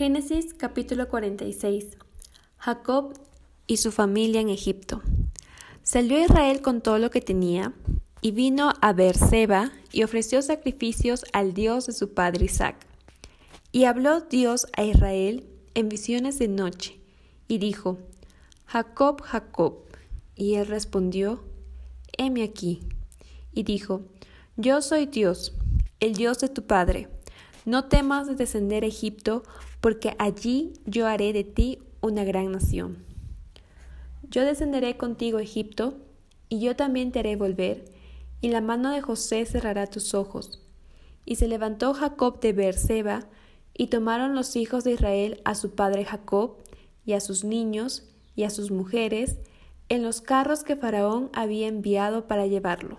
Génesis capítulo 46 Jacob y su familia en Egipto. Salió Israel con todo lo que tenía y vino a Beerseba y ofreció sacrificios al Dios de su padre Isaac. Y habló Dios a Israel en visiones de noche y dijo, Jacob, Jacob. Y él respondió, heme aquí. Y dijo, Yo soy Dios, el Dios de tu padre. No temas de descender a Egipto, porque allí yo haré de ti una gran nación. Yo descenderé contigo a Egipto, y yo también te haré volver, y la mano de José cerrará tus ojos. Y se levantó Jacob de Beerseba, y tomaron los hijos de Israel a su padre Jacob, y a sus niños, y a sus mujeres, en los carros que Faraón había enviado para llevarlo.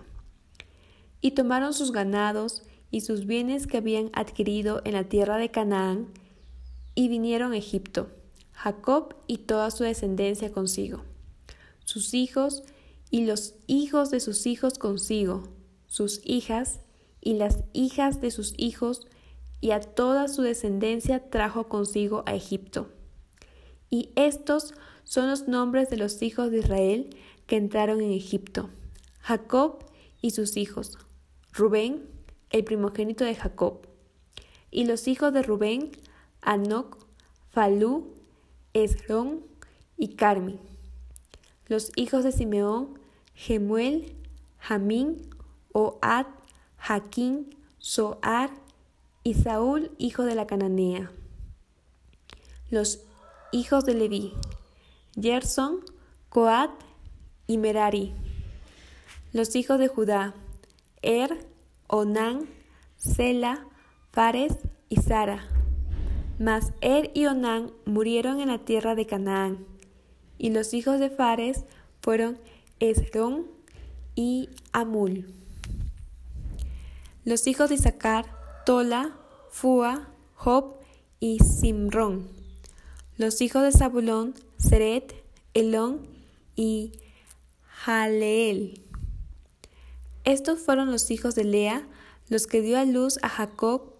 Y tomaron sus ganados y sus bienes que habían adquirido en la tierra de Canaán, y vinieron a Egipto, Jacob y toda su descendencia consigo, sus hijos y los hijos de sus hijos consigo, sus hijas y las hijas de sus hijos, y a toda su descendencia trajo consigo a Egipto. Y estos son los nombres de los hijos de Israel que entraron en Egipto, Jacob y sus hijos, Rubén, el primogénito de Jacob, y los hijos de Rubén, Anoc, Falú, Esrón y Carmi. Los hijos de Simeón, Gemuel, Jamín, Oad, Jaquín, Soar y Saúl, hijo de la cananea. Los hijos de Leví, Gerson, Coat y Merari. Los hijos de Judá, Er, Onán, Sela, Fares y Sara. Mas Er y Onán murieron en la tierra de Canaán. Y los hijos de Fares fueron Esrón y Amul. Los hijos de Isaacar, Tola, Fua, Job y Simrón. Los hijos de Zabulón, Seret, Elón y Jaleel. Estos fueron los hijos de Lea, los que dio a luz a Jacob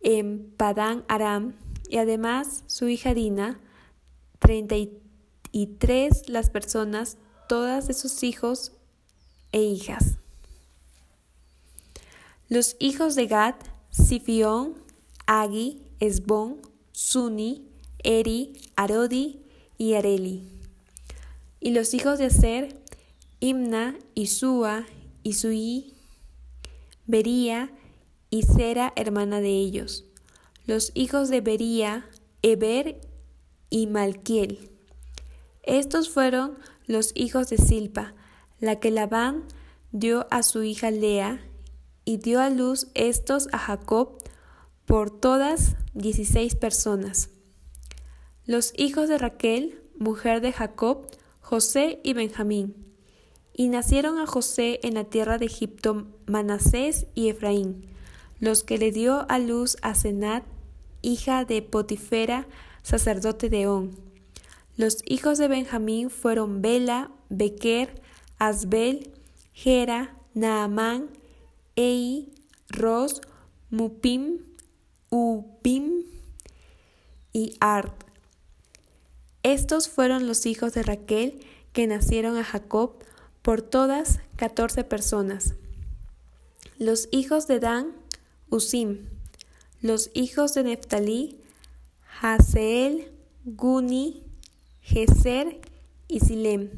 en Padán Aram, y además su hija Dina, treinta y tres las personas, todas de sus hijos e hijas. Los hijos de Gad, Sifión, Agi, Esbón, Suni, Eri, Arodi y Areli. Y los hijos de Aser, Imna, Isúa, Isuí, Bería y Sera, hermana de ellos. Los hijos de Bería, Eber y Malquiel. Estos fueron los hijos de Silpa, la que Labán dio a su hija Lea, y dio a luz estos a Jacob por todas dieciséis personas. Los hijos de Raquel, mujer de Jacob, José y Benjamín. Y nacieron a José en la tierra de Egipto Manasés y Efraín, los que le dio a luz a Senat, hija de Potifera, sacerdote de On. Los hijos de Benjamín fueron Bela, Bequer, Asbel, Gera, Naamán, Ei, Ros, Mupim, Upim y Art. Estos fueron los hijos de Raquel que nacieron a Jacob por todas catorce personas. Los hijos de Dan, Usim. Los hijos de Neftalí, Haseel, Guni, Geser y Silem.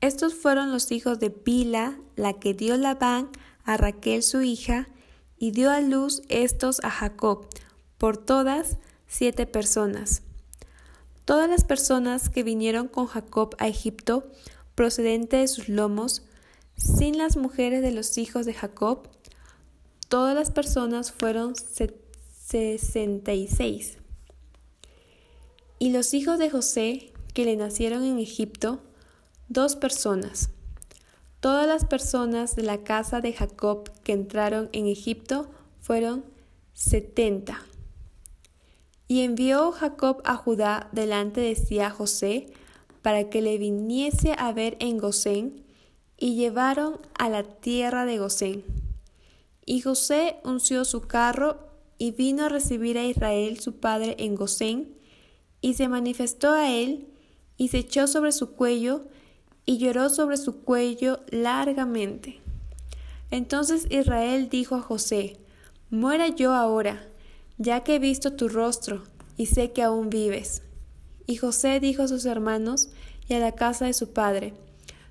Estos fueron los hijos de Pila, la que dio Labán a Raquel su hija, y dio a luz estos a Jacob, por todas siete personas. Todas las personas que vinieron con Jacob a Egipto, procedente de sus lomos, sin las mujeres de los hijos de Jacob, todas las personas fueron sesenta y seis. Y los hijos de José, que le nacieron en Egipto, dos personas. Todas las personas de la casa de Jacob que entraron en Egipto fueron setenta. Y envió Jacob a Judá delante de sí a José, para que le viniese a ver en Gosén, y llevaron a la tierra de Gosén. Y José unció su carro y vino a recibir a Israel su padre en Gosén, y se manifestó a él, y se echó sobre su cuello, y lloró sobre su cuello largamente. Entonces Israel dijo a José, Muera yo ahora, ya que he visto tu rostro, y sé que aún vives. Y José dijo a sus hermanos y a la casa de su padre,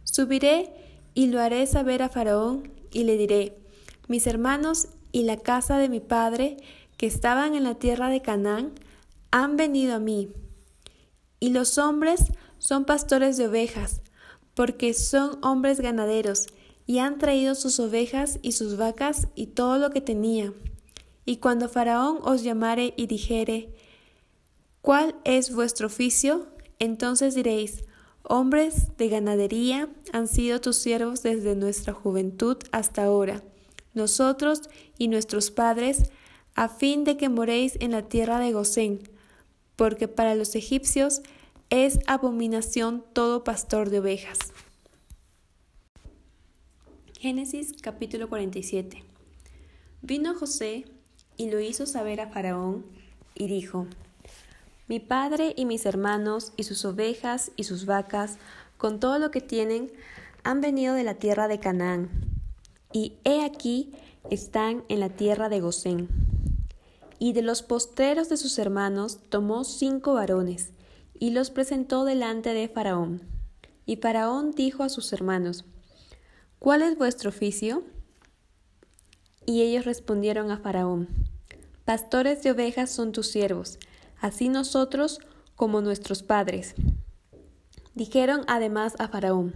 Subiré y lo haré saber a Faraón, y le diré, Mis hermanos y la casa de mi padre que estaban en la tierra de Canaán han venido a mí. Y los hombres son pastores de ovejas, porque son hombres ganaderos, y han traído sus ovejas y sus vacas y todo lo que tenía. Y cuando Faraón os llamare y dijere, ¿cuál es vuestro oficio? Entonces diréis, hombres de ganadería han sido tus siervos desde nuestra juventud hasta ahora, nosotros y nuestros padres a fin de que moréis en la tierra de Gosén, porque para los egipcios es abominación todo pastor de ovejas. Génesis capítulo 47 Vino José y lo hizo saber a Faraón, y dijo, Mi padre y mis hermanos y sus ovejas y sus vacas, con todo lo que tienen, han venido de la tierra de Canaán, y he aquí están en la tierra de Gosén y de los postreros de sus hermanos tomó cinco varones, y los presentó delante de Faraón. Y Faraón dijo a sus hermanos, ¿Cuál es vuestro oficio? Y ellos respondieron a Faraón, Pastores de ovejas son tus siervos, así nosotros como nuestros padres. Dijeron además a Faraón,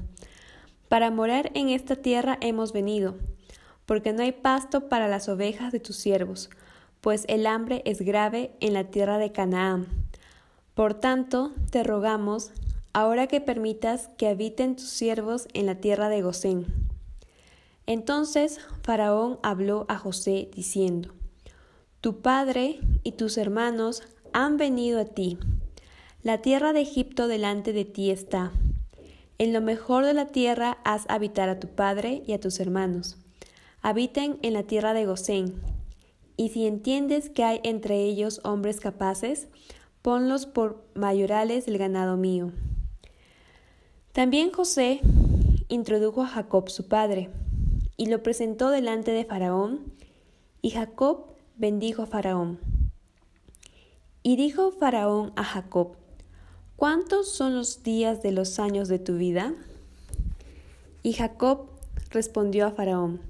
Para morar en esta tierra hemos venido, porque no hay pasto para las ovejas de tus siervos, pues el hambre es grave en la tierra de Canaán. Por tanto, te rogamos, ahora que permitas que habiten tus siervos en la tierra de Gosén. Entonces Faraón habló a José diciendo, Tu padre y tus hermanos han venido a ti. La tierra de Egipto delante de ti está. En lo mejor de la tierra haz habitar a tu padre y a tus hermanos. Habiten en la tierra de Gosén y si entiendes que hay entre ellos hombres capaces, ponlos por mayorales del ganado mío. También José introdujo a Jacob su padre, y lo presentó delante de Faraón, y Jacob bendijo a Faraón. Y dijo Faraón a Jacob, ¿cuántos son los días de los años de tu vida? Y Jacob respondió a Faraón,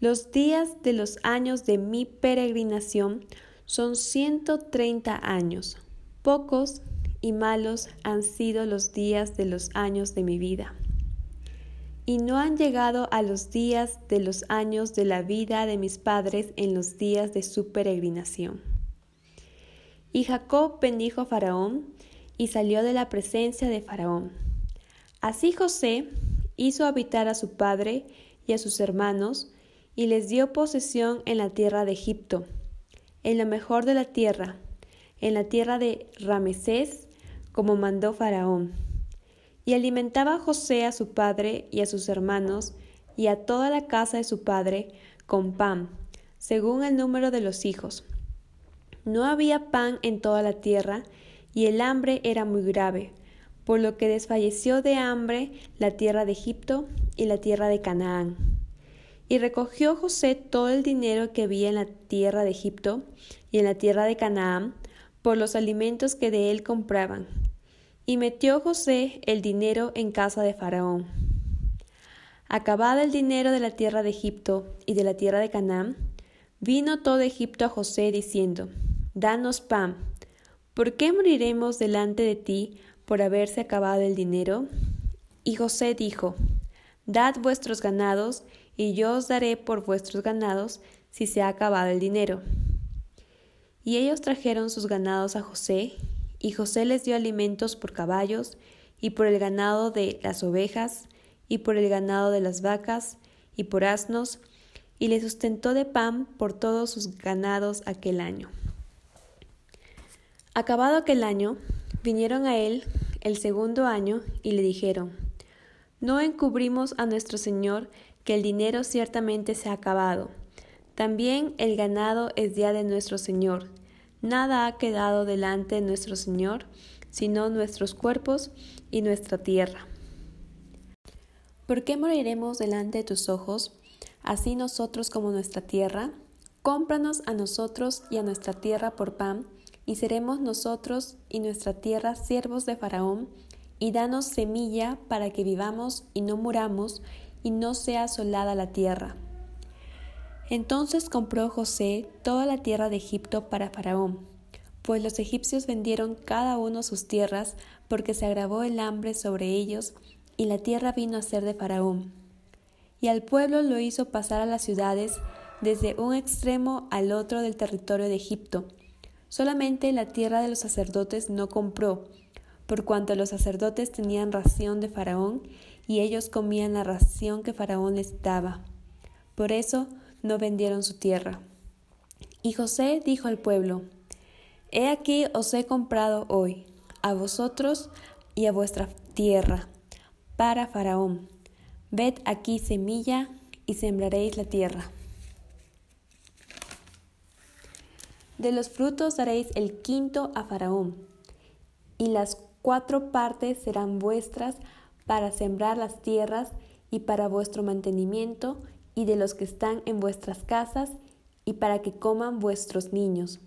los días de los años de mi peregrinación son ciento treinta años. Pocos y malos han sido los días de los años de mi vida. Y no han llegado a los días de los años de la vida de mis padres en los días de su peregrinación. Y Jacob bendijo a Faraón y salió de la presencia de Faraón. Así José hizo habitar a su padre y a sus hermanos, y les dio posesión en la tierra de Egipto, en lo mejor de la tierra, en la tierra de Ramesés, como mandó Faraón. Y alimentaba a José a su padre y a sus hermanos y a toda la casa de su padre con pan, según el número de los hijos. No había pan en toda la tierra, y el hambre era muy grave, por lo que desfalleció de hambre la tierra de Egipto y la tierra de Canaán. Y recogió José todo el dinero que había en la tierra de Egipto y en la tierra de Canaán por los alimentos que de él compraban. Y metió José el dinero en casa de Faraón. Acabado el dinero de la tierra de Egipto y de la tierra de Canaán, vino todo Egipto a José diciendo, Danos pan, ¿por qué moriremos delante de ti por haberse acabado el dinero? Y José dijo, Dad vuestros ganados y yo os daré por vuestros ganados si se ha acabado el dinero. Y ellos trajeron sus ganados a José, y José les dio alimentos por caballos, y por el ganado de las ovejas, y por el ganado de las vacas, y por asnos, y le sustentó de pan por todos sus ganados aquel año. Acabado aquel año, vinieron a él el segundo año y le dijeron, No encubrimos a nuestro Señor que el dinero ciertamente se ha acabado. También el ganado es ya de nuestro Señor. Nada ha quedado delante de nuestro Señor, sino nuestros cuerpos y nuestra tierra. ¿Por qué moriremos delante de tus ojos, así nosotros como nuestra tierra? Cómpranos a nosotros y a nuestra tierra por pan, y seremos nosotros y nuestra tierra siervos de Faraón, y danos semilla para que vivamos y no muramos, y no sea asolada la tierra. Entonces compró José toda la tierra de Egipto para Faraón, pues los egipcios vendieron cada uno sus tierras, porque se agravó el hambre sobre ellos, y la tierra vino a ser de Faraón. Y al pueblo lo hizo pasar a las ciudades desde un extremo al otro del territorio de Egipto. Solamente la tierra de los sacerdotes no compró, por cuanto los sacerdotes tenían ración de Faraón, y ellos comían la ración que Faraón les daba. Por eso no vendieron su tierra. Y José dijo al pueblo, He aquí os he comprado hoy, a vosotros y a vuestra tierra, para Faraón. Ved aquí semilla y sembraréis la tierra. De los frutos daréis el quinto a Faraón, y las cuatro partes serán vuestras para sembrar las tierras y para vuestro mantenimiento y de los que están en vuestras casas, y para que coman vuestros niños.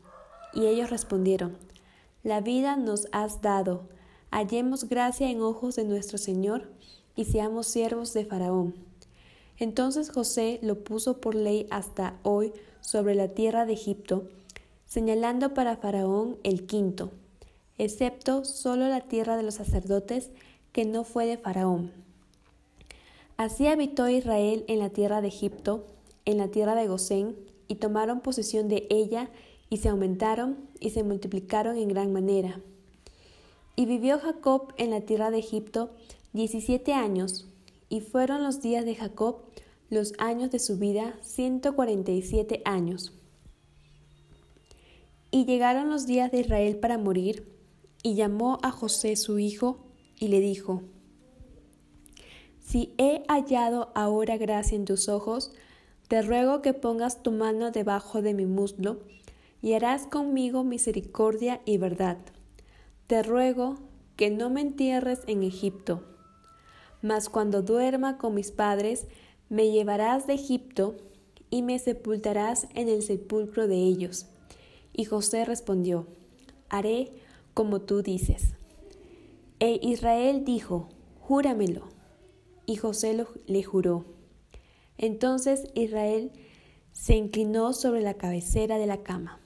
Y ellos respondieron, La vida nos has dado, hallemos gracia en ojos de nuestro Señor, y seamos siervos de Faraón. Entonces José lo puso por ley hasta hoy sobre la tierra de Egipto, señalando para Faraón el quinto, excepto solo la tierra de los sacerdotes, que no fue de Faraón Así habitó Israel en la tierra de Egipto, en la tierra de Gosén, y tomaron posesión de ella, y se aumentaron y se multiplicaron en gran manera. Y vivió Jacob en la tierra de Egipto diecisiete años, y fueron los días de Jacob, los años de su vida, ciento cuarenta y siete años. Y llegaron los días de Israel para morir, y llamó a José su hijo, y le dijo, si he hallado ahora gracia en tus ojos, te ruego que pongas tu mano debajo de mi muslo, y harás conmigo misericordia y verdad. Te ruego que no me entierres en Egipto. Mas cuando duerma con mis padres, me llevarás de Egipto y me sepultarás en el sepulcro de ellos. Y José respondió, Haré como tú dices. E Israel dijo, Júramelo. Y José le juró. Entonces Israel se inclinó sobre la cabecera de la cama.